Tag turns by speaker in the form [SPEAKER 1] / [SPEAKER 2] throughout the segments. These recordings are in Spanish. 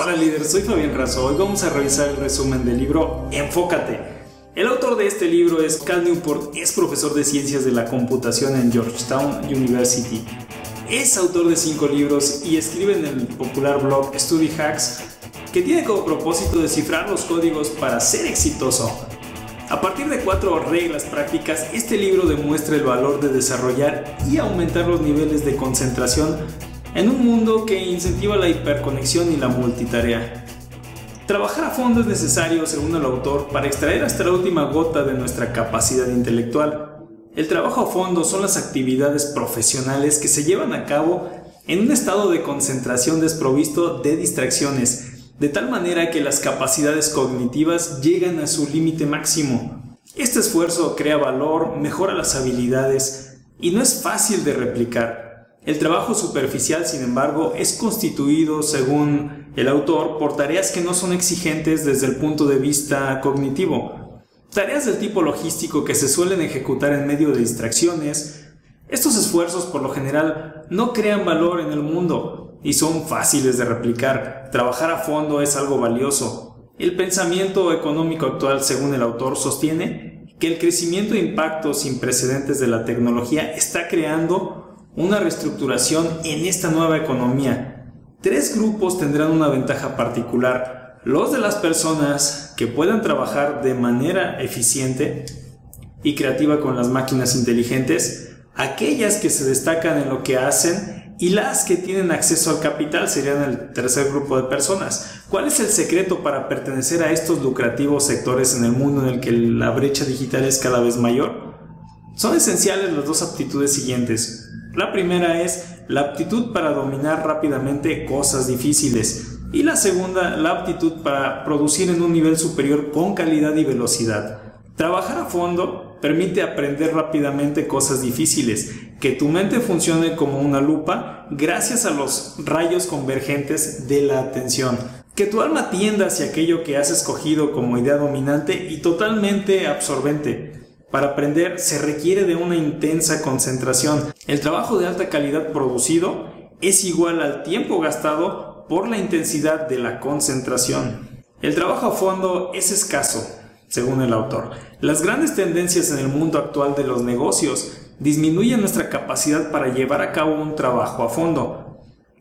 [SPEAKER 1] Hola líder, soy Fabián Razo. Hoy vamos a revisar el resumen del libro Enfócate. El autor de este libro es Cal Newport, es profesor de ciencias de la computación en Georgetown University. Es autor de cinco libros y escribe en el popular blog Study Hacks que tiene como propósito descifrar los códigos para ser exitoso. A partir de cuatro reglas prácticas, este libro demuestra el valor de desarrollar y aumentar los niveles de concentración en un mundo que incentiva la hiperconexión y la multitarea. Trabajar a fondo es necesario, según el autor, para extraer hasta la última gota de nuestra capacidad intelectual. El trabajo a fondo son las actividades profesionales que se llevan a cabo en un estado de concentración desprovisto de distracciones, de tal manera que las capacidades cognitivas llegan a su límite máximo. Este esfuerzo crea valor, mejora las habilidades y no es fácil de replicar. El trabajo superficial, sin embargo, es constituido, según el autor, por tareas que no son exigentes desde el punto de vista cognitivo. Tareas del tipo logístico que se suelen ejecutar en medio de distracciones. Estos esfuerzos, por lo general, no crean valor en el mundo y son fáciles de replicar. Trabajar a fondo es algo valioso. El pensamiento económico actual, según el autor, sostiene que el crecimiento de impacto sin precedentes de la tecnología está creando una reestructuración en esta nueva economía. Tres grupos tendrán una ventaja particular. Los de las personas que puedan trabajar de manera eficiente y creativa con las máquinas inteligentes, aquellas que se destacan en lo que hacen y las que tienen acceso al capital serían el tercer grupo de personas. ¿Cuál es el secreto para pertenecer a estos lucrativos sectores en el mundo en el que la brecha digital es cada vez mayor? Son esenciales las dos aptitudes siguientes. La primera es la aptitud para dominar rápidamente cosas difíciles. Y la segunda la aptitud para producir en un nivel superior con calidad y velocidad. Trabajar a fondo permite aprender rápidamente cosas difíciles, que tu mente funcione como una lupa gracias a los rayos convergentes de la atención, que tu alma tienda hacia aquello que has escogido como idea dominante y totalmente absorbente, para aprender se requiere de una intensa concentración. El trabajo de alta calidad producido es igual al tiempo gastado por la intensidad de la concentración. El trabajo a fondo es escaso, según el autor. Las grandes tendencias en el mundo actual de los negocios disminuyen nuestra capacidad para llevar a cabo un trabajo a fondo.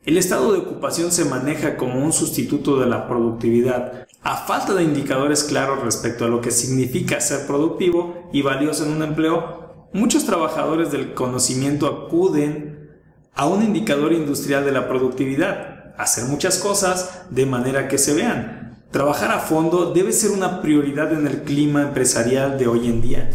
[SPEAKER 1] El estado de ocupación se maneja como un sustituto de la productividad. A falta de indicadores claros respecto a lo que significa ser productivo y valioso en un empleo, muchos trabajadores del conocimiento acuden a un indicador industrial de la productividad, hacer muchas cosas de manera que se vean. Trabajar a fondo debe ser una prioridad en el clima empresarial de hoy en día,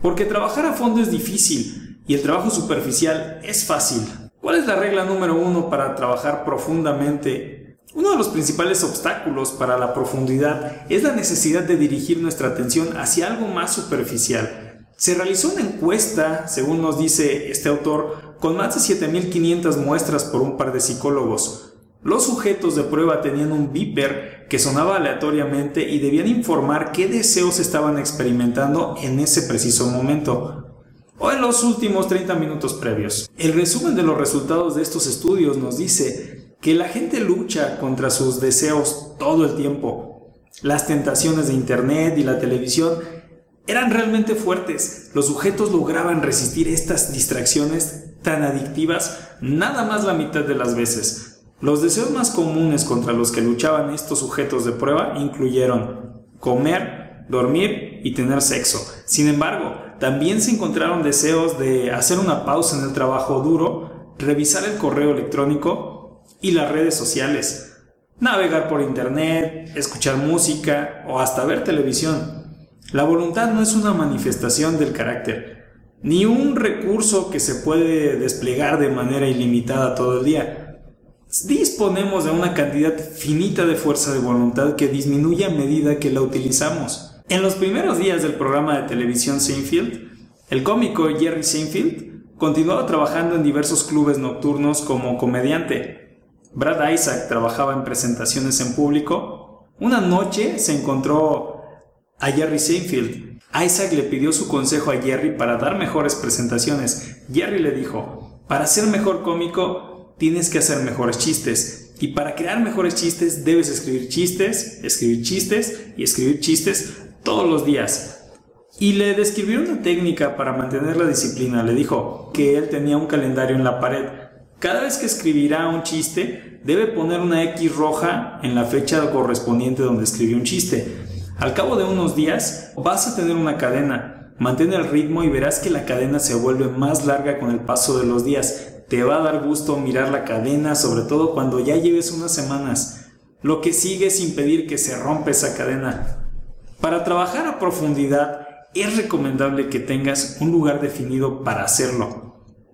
[SPEAKER 1] porque trabajar a fondo es difícil y el trabajo superficial es fácil. ¿Cuál es la regla número uno para trabajar profundamente? Uno de los principales obstáculos para la profundidad es la necesidad de dirigir nuestra atención hacia algo más superficial. Se realizó una encuesta, según nos dice este autor, con más de 7.500 muestras por un par de psicólogos. Los sujetos de prueba tenían un beeper que sonaba aleatoriamente y debían informar qué deseos estaban experimentando en ese preciso momento o en los últimos 30 minutos previos. El resumen de los resultados de estos estudios nos dice que la gente lucha contra sus deseos todo el tiempo. Las tentaciones de Internet y la televisión eran realmente fuertes. Los sujetos lograban resistir estas distracciones tan adictivas nada más la mitad de las veces. Los deseos más comunes contra los que luchaban estos sujetos de prueba incluyeron comer, dormir y tener sexo. Sin embargo, también se encontraron deseos de hacer una pausa en el trabajo duro, revisar el correo electrónico y las redes sociales, navegar por internet, escuchar música o hasta ver televisión. La voluntad no es una manifestación del carácter, ni un recurso que se puede desplegar de manera ilimitada todo el día. Disponemos de una cantidad finita de fuerza de voluntad que disminuye a medida que la utilizamos. En los primeros días del programa de televisión Seinfeld, el cómico Jerry Seinfeld continuaba trabajando en diversos clubes nocturnos como comediante. Brad Isaac trabajaba en presentaciones en público. Una noche se encontró a Jerry Seinfeld. Isaac le pidió su consejo a Jerry para dar mejores presentaciones. Jerry le dijo, para ser mejor cómico tienes que hacer mejores chistes. Y para crear mejores chistes debes escribir chistes, escribir chistes y escribir chistes todos los días. Y le describió una técnica para mantener la disciplina. Le dijo que él tenía un calendario en la pared. Cada vez que escribirá un chiste, debe poner una X roja en la fecha correspondiente donde escribió un chiste. Al cabo de unos días vas a tener una cadena. Mantén el ritmo y verás que la cadena se vuelve más larga con el paso de los días. Te va a dar gusto mirar la cadena, sobre todo cuando ya lleves unas semanas. Lo que sigue es impedir que se rompa esa cadena. Para trabajar a profundidad, es recomendable que tengas un lugar definido para hacerlo.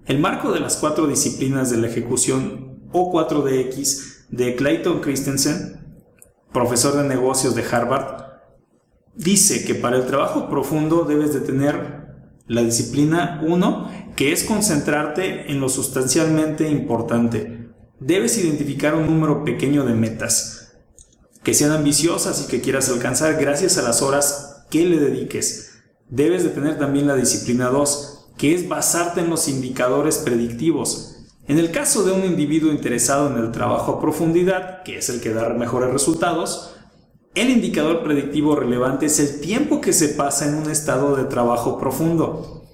[SPEAKER 1] El marco de las cuatro disciplinas de la ejecución o 4DX de Clayton Christensen, profesor de negocios de Harvard, dice que para el trabajo profundo debes de tener la disciplina 1, que es concentrarte en lo sustancialmente importante. Debes identificar un número pequeño de metas, que sean ambiciosas y que quieras alcanzar gracias a las horas que le dediques. Debes de tener también la disciplina 2, que es basarte en los indicadores predictivos. En el caso de un individuo interesado en el trabajo a profundidad, que es el que da mejores resultados, el indicador predictivo relevante es el tiempo que se pasa en un estado de trabajo profundo,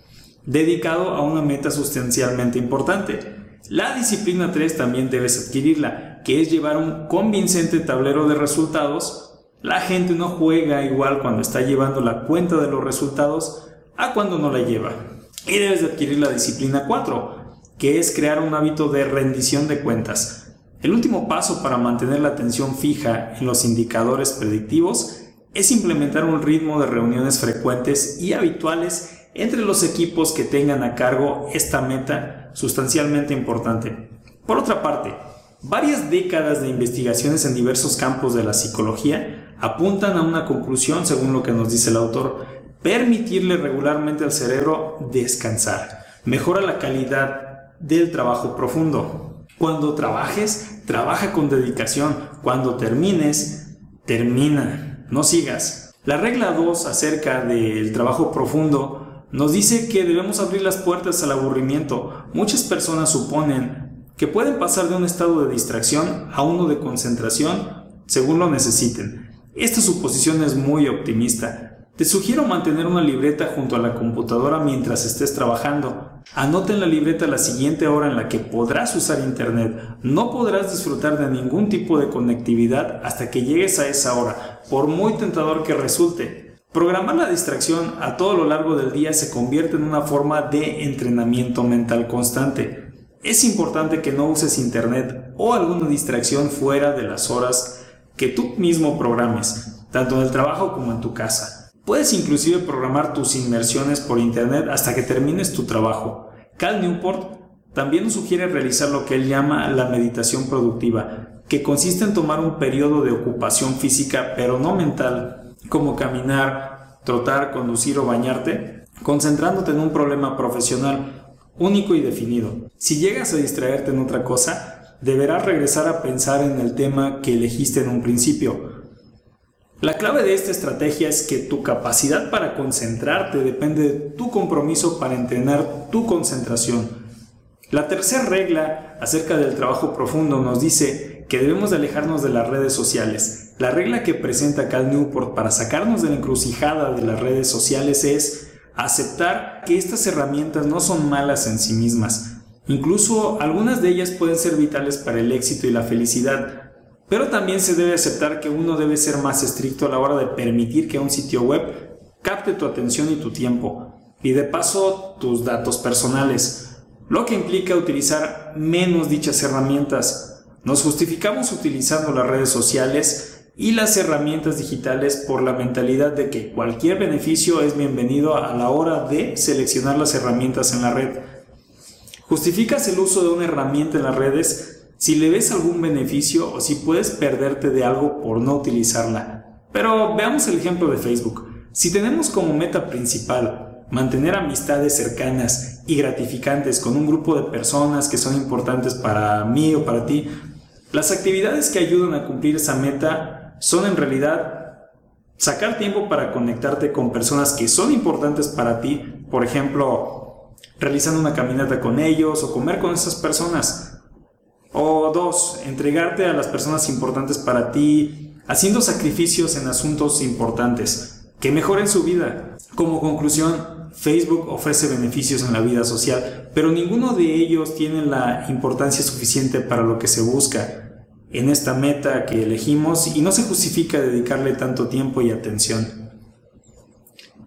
[SPEAKER 1] dedicado a una meta sustancialmente importante. La disciplina 3 también debes adquirirla, que es llevar un convincente tablero de resultados. La gente no juega igual cuando está llevando la cuenta de los resultados a cuando no la lleva. Y debes de adquirir la disciplina 4, que es crear un hábito de rendición de cuentas el último paso para mantener la atención fija en los indicadores predictivos es implementar un ritmo de reuniones frecuentes y habituales entre los equipos que tengan a cargo esta meta sustancialmente importante. Por otra parte, varias décadas de investigaciones en diversos campos de la psicología apuntan a una conclusión según lo que nos dice el autor, permitirle regularmente al cerebro descansar, mejora la calidad del trabajo profundo. Cuando trabajes, trabaja con dedicación. Cuando termines, termina. No sigas. La regla 2 acerca del trabajo profundo nos dice que debemos abrir las puertas al aburrimiento. Muchas personas suponen que pueden pasar de un estado de distracción a uno de concentración según lo necesiten. Esta suposición es muy optimista. Te sugiero mantener una libreta junto a la computadora mientras estés trabajando. Anota en la libreta la siguiente hora en la que podrás usar Internet. No podrás disfrutar de ningún tipo de conectividad hasta que llegues a esa hora, por muy tentador que resulte. Programar la distracción a todo lo largo del día se convierte en una forma de entrenamiento mental constante. Es importante que no uses Internet o alguna distracción fuera de las horas que tú mismo programes, tanto en el trabajo como en tu casa. Puedes inclusive programar tus inmersiones por internet hasta que termines tu trabajo. Cal Newport también sugiere realizar lo que él llama la meditación productiva, que consiste en tomar un periodo de ocupación física pero no mental, como caminar, trotar, conducir o bañarte, concentrándote en un problema profesional único y definido. Si llegas a distraerte en otra cosa, deberás regresar a pensar en el tema que elegiste en un principio, la clave de esta estrategia es que tu capacidad para concentrarte depende de tu compromiso para entrenar tu concentración. La tercera regla acerca del trabajo profundo nos dice que debemos de alejarnos de las redes sociales. La regla que presenta Cal Newport para sacarnos de la encrucijada de las redes sociales es aceptar que estas herramientas no son malas en sí mismas. Incluso algunas de ellas pueden ser vitales para el éxito y la felicidad, pero también se debe aceptar que uno debe ser más estricto a la hora de permitir que un sitio web capte tu atención y tu tiempo, y de paso tus datos personales, lo que implica utilizar menos dichas herramientas. Nos justificamos utilizando las redes sociales y las herramientas digitales por la mentalidad de que cualquier beneficio es bienvenido a la hora de seleccionar las herramientas en la red. Justificas el uso de una herramienta en las redes si le ves algún beneficio o si puedes perderte de algo por no utilizarla. Pero veamos el ejemplo de Facebook. Si tenemos como meta principal mantener amistades cercanas y gratificantes con un grupo de personas que son importantes para mí o para ti, las actividades que ayudan a cumplir esa meta son en realidad sacar tiempo para conectarte con personas que son importantes para ti, por ejemplo, realizando una caminata con ellos o comer con esas personas O dos, entregarte a las personas importantes para ti, haciendo sacrificios en asuntos importantes que mejoren su vida. Como conclusión, Facebook ofrece beneficios en la vida social, pero ninguno de ellos tiene la importancia suficiente para lo que se busca en esta meta que elegimos y no se justifica dedicarle tanto tiempo y atención.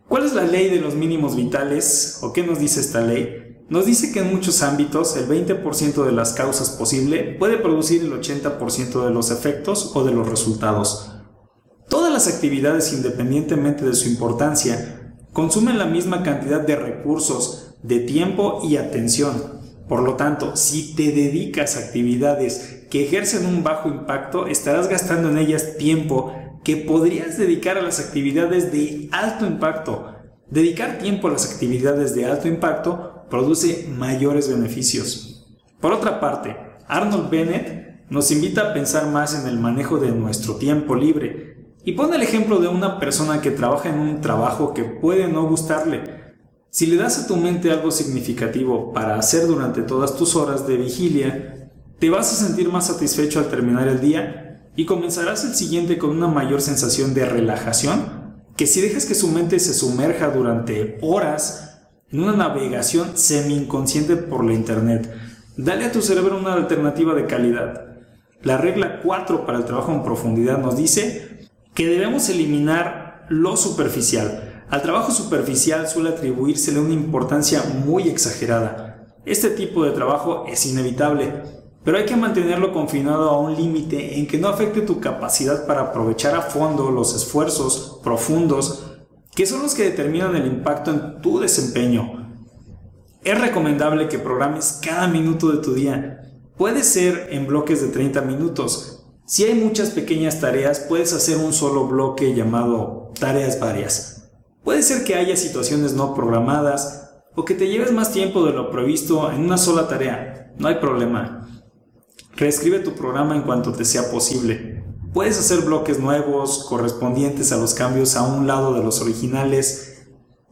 [SPEAKER 1] ¿Cuál es la ley de los mínimos vitales o qué nos dice esta ley? Nos dice que en muchos ámbitos el 20% de las causas posible puede producir el 80% de los efectos o de los resultados. Todas las actividades, independientemente de su importancia, consumen la misma cantidad de recursos, de tiempo y atención. Por lo tanto, si te dedicas a actividades que ejercen un bajo impacto, estarás gastando en ellas tiempo que podrías dedicar a las actividades de alto impacto. Dedicar tiempo a las actividades de alto impacto produce mayores beneficios. Por otra parte, Arnold Bennett nos invita a pensar más en el manejo de nuestro tiempo libre y pone el ejemplo de una persona que trabaja en un trabajo que puede no gustarle. Si le das a tu mente algo significativo para hacer durante todas tus horas de vigilia, te vas a sentir más satisfecho al terminar el día y comenzarás el siguiente con una mayor sensación de relajación que si dejas que su mente se sumerja durante horas en una navegación semi-inconsciente por la Internet. Dale a tu cerebro una alternativa de calidad. La regla 4 para el trabajo en profundidad nos dice que debemos eliminar lo superficial. Al trabajo superficial suele atribuírsele una importancia muy exagerada. Este tipo de trabajo es inevitable, pero hay que mantenerlo confinado a un límite en que no afecte tu capacidad para aprovechar a fondo los esfuerzos profundos que son los que determinan el impacto en tu desempeño. Es recomendable que programes cada minuto de tu día. Puede ser en bloques de 30 minutos. Si hay muchas pequeñas tareas, puedes hacer un solo bloque llamado tareas varias. Puede ser que haya situaciones no programadas o que te lleves más tiempo de lo previsto en una sola tarea. No hay problema. Reescribe tu programa en cuanto te sea posible. Puedes hacer bloques nuevos correspondientes a los cambios a un lado de los originales.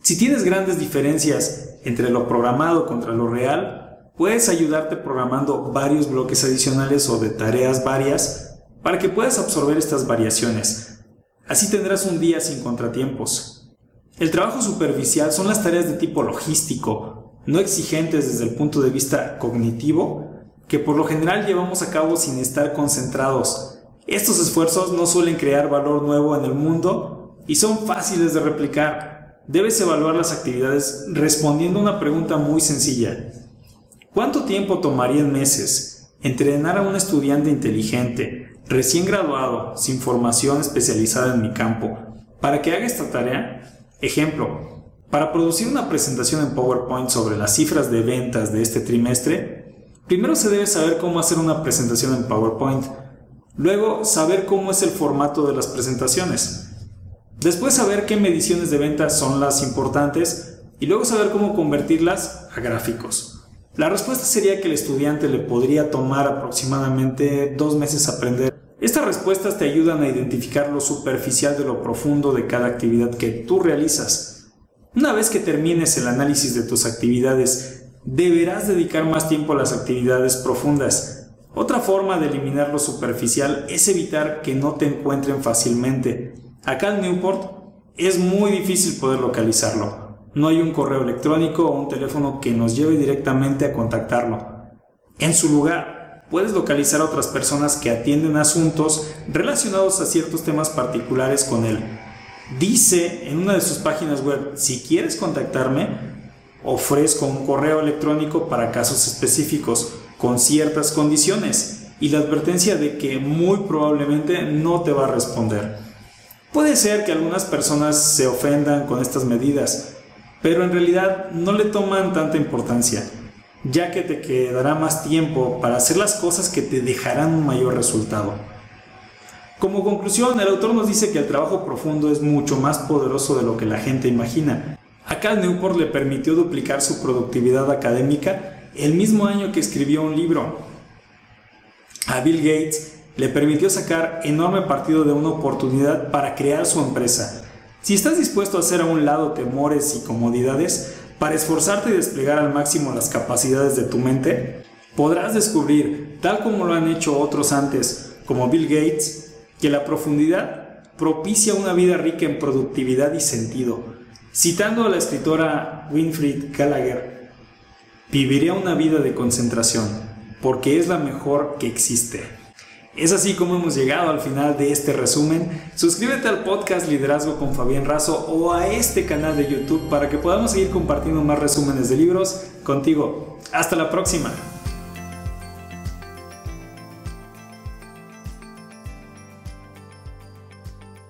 [SPEAKER 1] Si tienes grandes diferencias entre lo programado contra lo real, puedes ayudarte programando varios bloques adicionales o de tareas varias para que puedas absorber estas variaciones. Así tendrás un día sin contratiempos. El trabajo superficial son las tareas de tipo logístico, no exigentes desde el punto de vista cognitivo, que por lo general llevamos a cabo sin estar concentrados estos esfuerzos no suelen crear valor nuevo en el mundo y son fáciles de replicar. Debes evaluar las actividades respondiendo a una pregunta muy sencilla. ¿Cuánto tiempo tomaría en meses entrenar a un estudiante inteligente, recién graduado, sin formación especializada en mi campo, para que haga esta tarea? Ejemplo, para producir una presentación en PowerPoint sobre las cifras de ventas de este trimestre, primero se debe saber cómo hacer una presentación en PowerPoint Luego, saber cómo es el formato de las presentaciones. Después, saber qué mediciones de ventas son las importantes. Y luego saber cómo convertirlas a gráficos. La respuesta sería que el estudiante le podría tomar aproximadamente dos meses aprender. Estas respuestas te ayudan a identificar lo superficial de lo profundo de cada actividad que tú realizas. Una vez que termines el análisis de tus actividades, deberás dedicar más tiempo a las actividades profundas otra forma de eliminar lo superficial es evitar que no te encuentren fácilmente. Acá en Newport es muy difícil poder localizarlo. No hay un correo electrónico o un teléfono que nos lleve directamente a contactarlo. En su lugar, puedes localizar a otras personas que atienden asuntos relacionados a ciertos temas particulares con él. Dice en una de sus páginas web, si quieres contactarme, ofrezco un correo electrónico para casos específicos con ciertas condiciones y la advertencia de que muy probablemente no te va a responder. Puede ser que algunas personas se ofendan con estas medidas, pero en realidad no le toman tanta importancia, ya que te quedará más tiempo para hacer las cosas que te dejarán un mayor resultado. Como conclusión, el autor nos dice que el trabajo profundo es mucho más poderoso de lo que la gente imagina. A Cal Newport le permitió duplicar su productividad académica el mismo año que escribió un libro. A Bill Gates le permitió sacar enorme partido de una oportunidad para crear su empresa. Si estás dispuesto a hacer a un lado temores y comodidades para esforzarte y desplegar al máximo las capacidades de tu mente, Podrás descubrir, tal como lo han hecho otros antes, como Bill Gates, que la profundidad propicia una vida rica en productividad y sentido. Citando a la escritora Winfried Gallagher, viviré una vida de concentración, porque es la mejor que existe. Es así como hemos llegado al final de este resumen. Suscríbete al podcast Liderazgo con Fabián Razo o a este canal de YouTube para que podamos seguir compartiendo más resúmenes de libros contigo. Hasta la próxima.